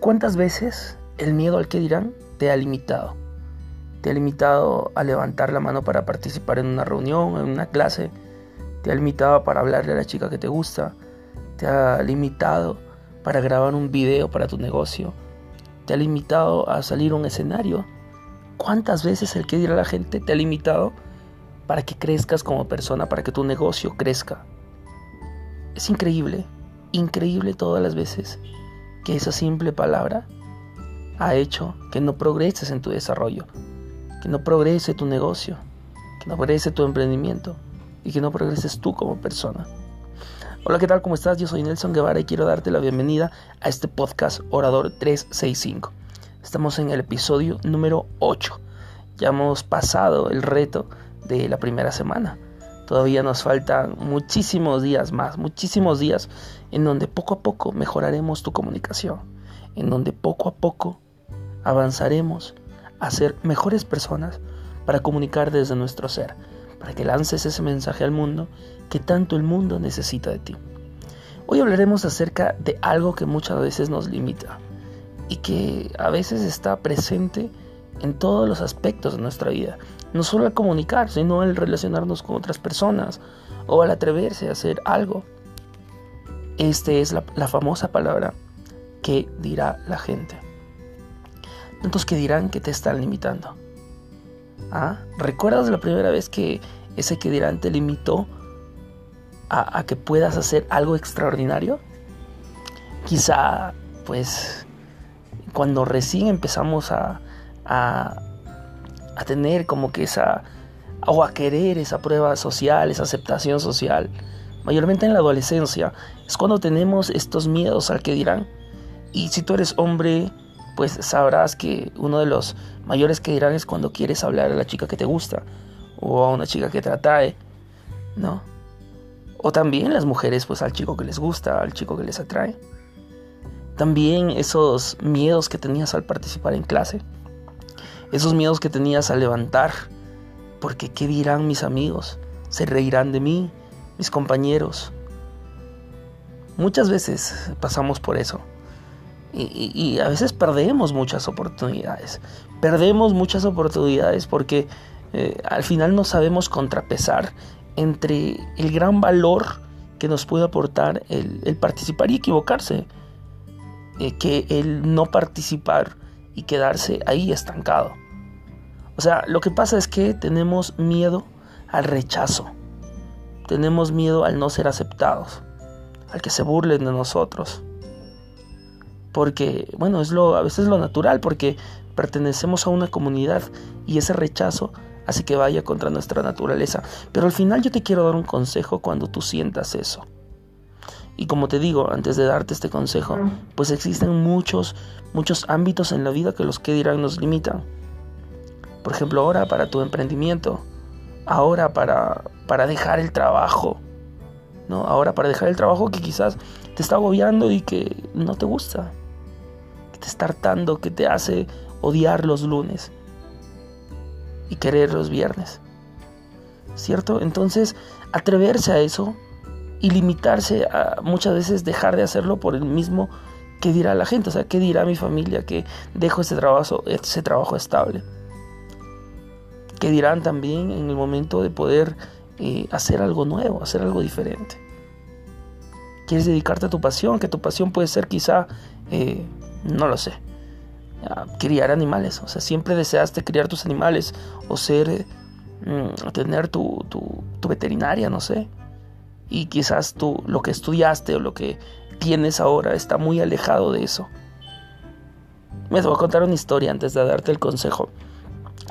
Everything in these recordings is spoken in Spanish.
¿Cuántas veces el miedo al que dirán te ha limitado? Te ha limitado a levantar la mano para participar en una reunión, en una clase. Te ha limitado para hablarle a la chica que te gusta. Te ha limitado para grabar un video para tu negocio. Te ha limitado a salir a un escenario. ¿Cuántas veces el que dirá la gente te ha limitado para que crezcas como persona, para que tu negocio crezca? Es increíble, increíble todas las veces que esa simple palabra ha hecho que no progreses en tu desarrollo, que no progrese tu negocio, que no progrese tu emprendimiento y que no progreses tú como persona. Hola, ¿qué tal? ¿Cómo estás? Yo soy Nelson Guevara y quiero darte la bienvenida a este podcast Orador 365. Estamos en el episodio número 8. Ya hemos pasado el reto de la primera semana. Todavía nos faltan muchísimos días más, muchísimos días en donde poco a poco mejoraremos tu comunicación, en donde poco a poco avanzaremos a ser mejores personas para comunicar desde nuestro ser, para que lances ese mensaje al mundo que tanto el mundo necesita de ti. Hoy hablaremos acerca de algo que muchas veces nos limita y que a veces está presente en todos los aspectos de nuestra vida. No solo al comunicar, sino al relacionarnos con otras personas o al atreverse a hacer algo. Esta es la, la famosa palabra que dirá la gente. Tantos que dirán que te están limitando. ¿Ah? ¿Recuerdas la primera vez que ese que dirán te limitó a, a que puedas hacer algo extraordinario? Quizá, pues, cuando recién empezamos a, a, tener como que esa, o a querer esa prueba social, esa aceptación social, mayormente en la adolescencia, es cuando tenemos estos miedos al que dirán. Y si tú eres hombre, pues sabrás que uno de los mayores que dirán es cuando quieres hablar a la chica que te gusta o a una chica que te atrae, ¿no? O también las mujeres, pues al chico que les gusta, al chico que les atrae. También esos miedos que tenías al participar en clase esos miedos que tenías a levantar, porque ¿qué dirán mis amigos? ¿Se reirán de mí, mis compañeros? Muchas veces pasamos por eso. Y, a veces perdemos muchas oportunidades. Perdemos muchas oportunidades porque eh, al final no sabemos contrapesar entre el gran valor que nos puede aportar el, participar y equivocarse, eh, que el no participar y quedarse ahí estancado. O sea, lo que pasa es que tenemos miedo al rechazo. Tenemos miedo al no ser aceptados, al que se burlen de nosotros. Porque, bueno, es lo, a veces es lo natural, porque pertenecemos a una comunidad y ese rechazo hace que vaya contra nuestra naturaleza. Pero al final yo te quiero dar un consejo cuando tú sientas eso. Y como te digo, antes de darte este consejo, pues existen muchos, muchos ámbitos en la vida que los que dirán nos limitan. Por ejemplo, ahora para tu emprendimiento, ahora para, para dejar el trabajo, ¿no? Ahora para dejar el trabajo que quizás te está agobiando y que no te gusta, que te está hartando, que te hace odiar los lunes y querer los viernes. ¿Cierto? Entonces, atreverse a eso y limitarse a muchas veces dejar de hacerlo por el mismo que dirá la gente, o sea, qué dirá mi familia que dejo ese trabajo, ese trabajo estable que dirán también en el momento de poder eh, hacer algo nuevo, hacer algo diferente. Quieres dedicarte a tu pasión, que tu pasión puede ser quizá, eh, no lo sé, criar animales. O sea, siempre deseaste criar tus animales o ser, mm, tener tu, tu, veterinaria, no sé. Y quizás tú, lo que estudiaste o lo que tienes ahora está muy alejado de eso. Me voy a contar una historia antes de darte el consejo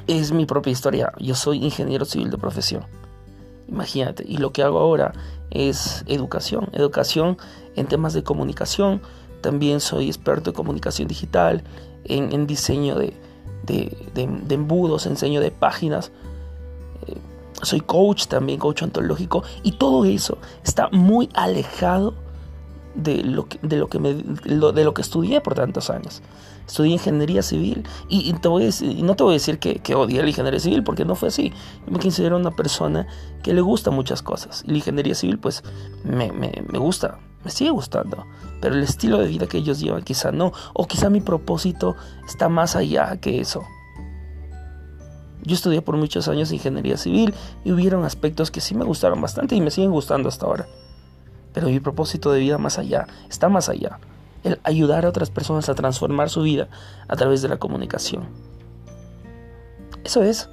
es mi propia historia. Yo soy ingeniero civil de profesión. Imagínate. Y lo que hago ahora es educación. Educación en temas de comunicación. También soy experto en comunicación digital, en, diseño de, embudos, enseño de páginas. Eh, soy coach también, coach ontológico. Y todo eso está muy alejado de lo que, de lo que, me, de lo que estudié por tantos años. Estudié ingeniería civil y, no te voy a decir que, que odié la ingeniería civil porque no fue así. Yo me considero una persona que le gusta muchas cosas y la ingeniería civil pues me, me, me gusta, me sigue gustando, pero el estilo de vida que ellos llevan quizá no, o quizá mi propósito está más allá que eso. Yo estudié por muchos años ingeniería civil y hubieron aspectos que sí me gustaron bastante y me siguen gustando hasta ahora. Pero mi propósito de vida más allá, está más allá. El ayudar a otras personas a transformar su vida a través de la comunicación. Eso es.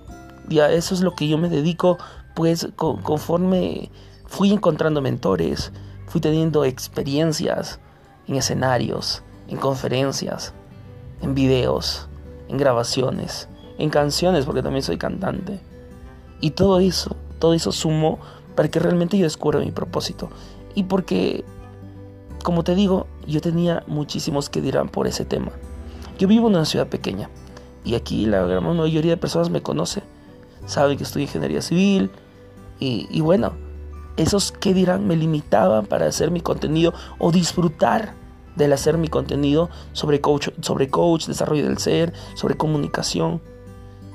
Ya eso es lo que yo me dedico, pues conforme fui encontrando mentores, fui teniendo experiencias en escenarios, en conferencias, en videos, en grabaciones, en canciones, porque también soy cantante. Y todo eso, todo eso sumó para que realmente yo descubra mi propósito. Y porque, como te digo, yo tenía muchísimos que dirán por ese tema. Yo vivo en una ciudad pequeña y aquí la gran mayoría de personas me conoce, saben que en ingeniería civil y, y bueno, esos que dirán me limitaban para hacer mi contenido o disfrutar del hacer mi contenido sobre coach, sobre coach, desarrollo del ser, sobre comunicación.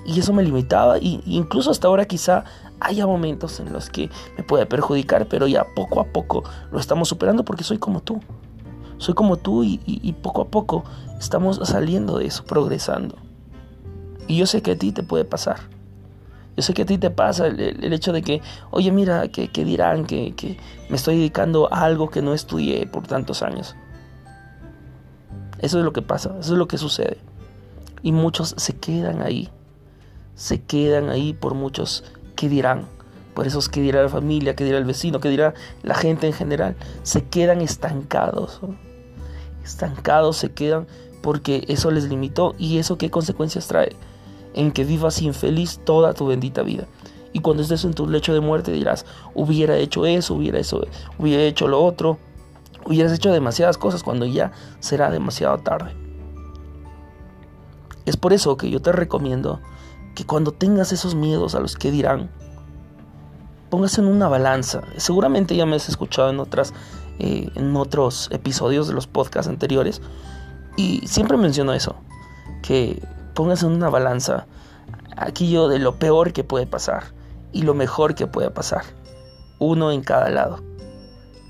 Y eso me limitaba y incluso hasta ahora quizá haya momentos en los que me puede perjudicar, pero ya poco a poco lo estamos superando porque soy como tú. Soy como tú y, poco a poco estamos saliendo de eso, progresando. Y yo sé que a ti te puede pasar. Yo sé que a ti te pasa el, hecho de que, oye, mira, que, dirán que, que, me estoy dedicando a algo que no estudié por tantos años. Eso es lo que pasa, eso es lo que sucede. Y muchos se quedan ahí, se quedan ahí por muchos que dirán, por esos que dirá la familia, que dirá el vecino, que dirá la gente en general. Se quedan estancados, estancados se quedan porque eso les limitó y eso qué consecuencias trae en que vivas infeliz toda tu bendita vida. Y cuando estés en tu lecho de muerte dirás, hubiera hecho eso, hubiera, eso, hubiera hecho lo otro, hubieras hecho demasiadas cosas cuando ya será demasiado tarde. Es por eso que yo te recomiendo que cuando tengas esos miedos a los que dirán, pongas en una balanza. Seguramente ya me has escuchado en otras eh, en otros episodios de los podcasts anteriores y siempre menciono eso, que pongas en una balanza aquello de lo peor que puede pasar y lo mejor que puede pasar. Uno en cada lado.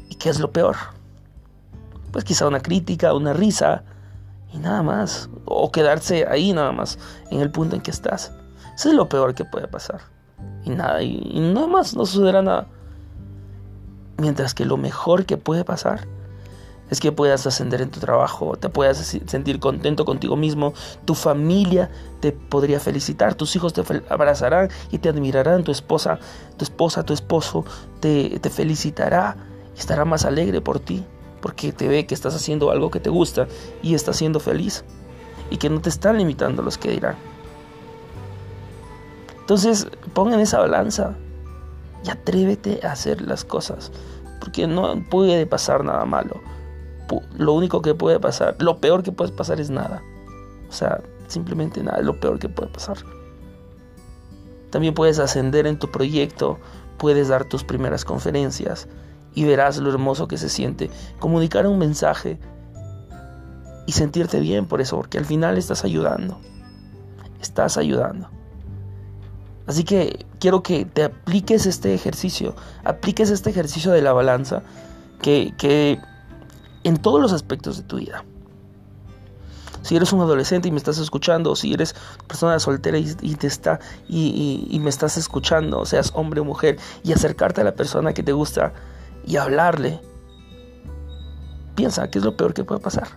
¿Y qué es lo peor? Pues quizá una crítica, una risa y nada más. O quedarse ahí nada más, en el punto en que estás. Eso es lo peor que puede pasar. Y nada, y, nada más, no sucederá nada. Mientras que lo mejor que puede pasar es que puedas ascender en tu trabajo, te puedas sentir contento contigo mismo, tu familia te podría felicitar, tus hijos te abrazarán y te admirarán, tu esposa, tu esposa, tu esposo te, te felicitará y estará más alegre por ti, porque te ve que estás haciendo algo que te gusta y estás siendo feliz y que no te están limitando los que dirán. Entonces, pongan esa balanza y atrévete a hacer las cosas, porque no puede pasar nada malo lo único que puede pasar, lo peor que puede pasar es nada. O sea, simplemente nada, es lo peor que puede pasar. También puedes ascender en tu proyecto, puedes dar tus primeras conferencias y verás lo hermoso que se siente comunicar un mensaje y sentirte bien por eso, porque al final estás ayudando. Estás ayudando. Así que quiero que te apliques este ejercicio, apliques este ejercicio de la balanza, que, que en todos los aspectos de tu vida. Si eres un adolescente y me estás escuchando, o si eres persona soltera y, te está y, me estás escuchando, seas hombre o mujer, y acercarte a la persona que te gusta y hablarle, piensa que es lo peor que puede pasar.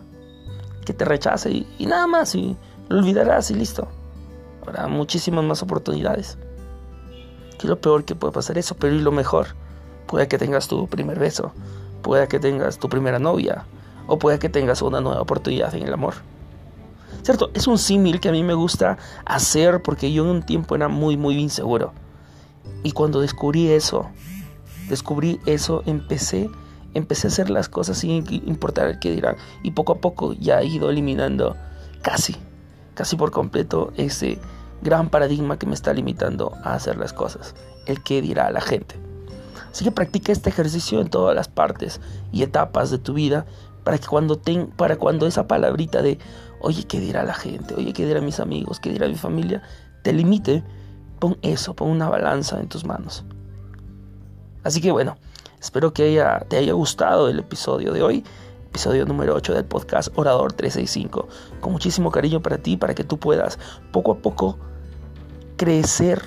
Que te rechace y, nada más, y lo olvidarás y listo. Habrá muchísimas más oportunidades. Que lo peor que puede pasar eso, pero y lo mejor, puede que tengas tu primer beso, Puede que tengas tu primera novia o puede que tengas una nueva oportunidad en el amor. ¿Cierto? Es un símil que a mí me gusta hacer porque yo en un tiempo era muy, muy inseguro. Y cuando descubrí eso, descubrí eso, empecé, empecé a hacer las cosas sin importar el que dirán. Y poco a poco ya he ido eliminando casi, casi por completo ese gran paradigma que me está limitando a hacer las cosas. El que dirá la gente. Así que practica este ejercicio en todas las partes y etapas de tu vida para que cuando, ten, para cuando esa palabrita de, oye, ¿qué dirá la gente? Oye, ¿qué dirán mis amigos? ¿Qué dirá mi familia? Te limite, pon eso, pon una balanza en tus manos. Así que bueno, Espero que te haya gustado el episodio de hoy, episodio número 8 del podcast Orador 365. Con muchísimo cariño para ti, para que tú puedas poco a poco crecer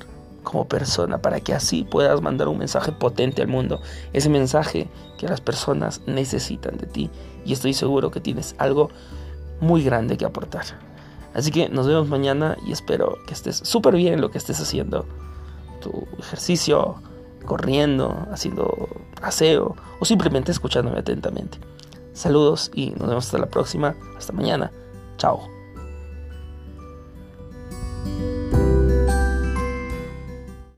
como persona, para que así puedas mandar un mensaje potente al mundo, ese mensaje que las personas necesitan de ti. Y estoy seguro que tienes algo muy grande que aportar. Así que nos vemos mañana y espero que estés súper bien en lo que estés haciendo. Tu ejercicio, corriendo, haciendo aseo o simplemente escuchándome atentamente. Saludos y nos vemos hasta la próxima. Hasta mañana. Chao.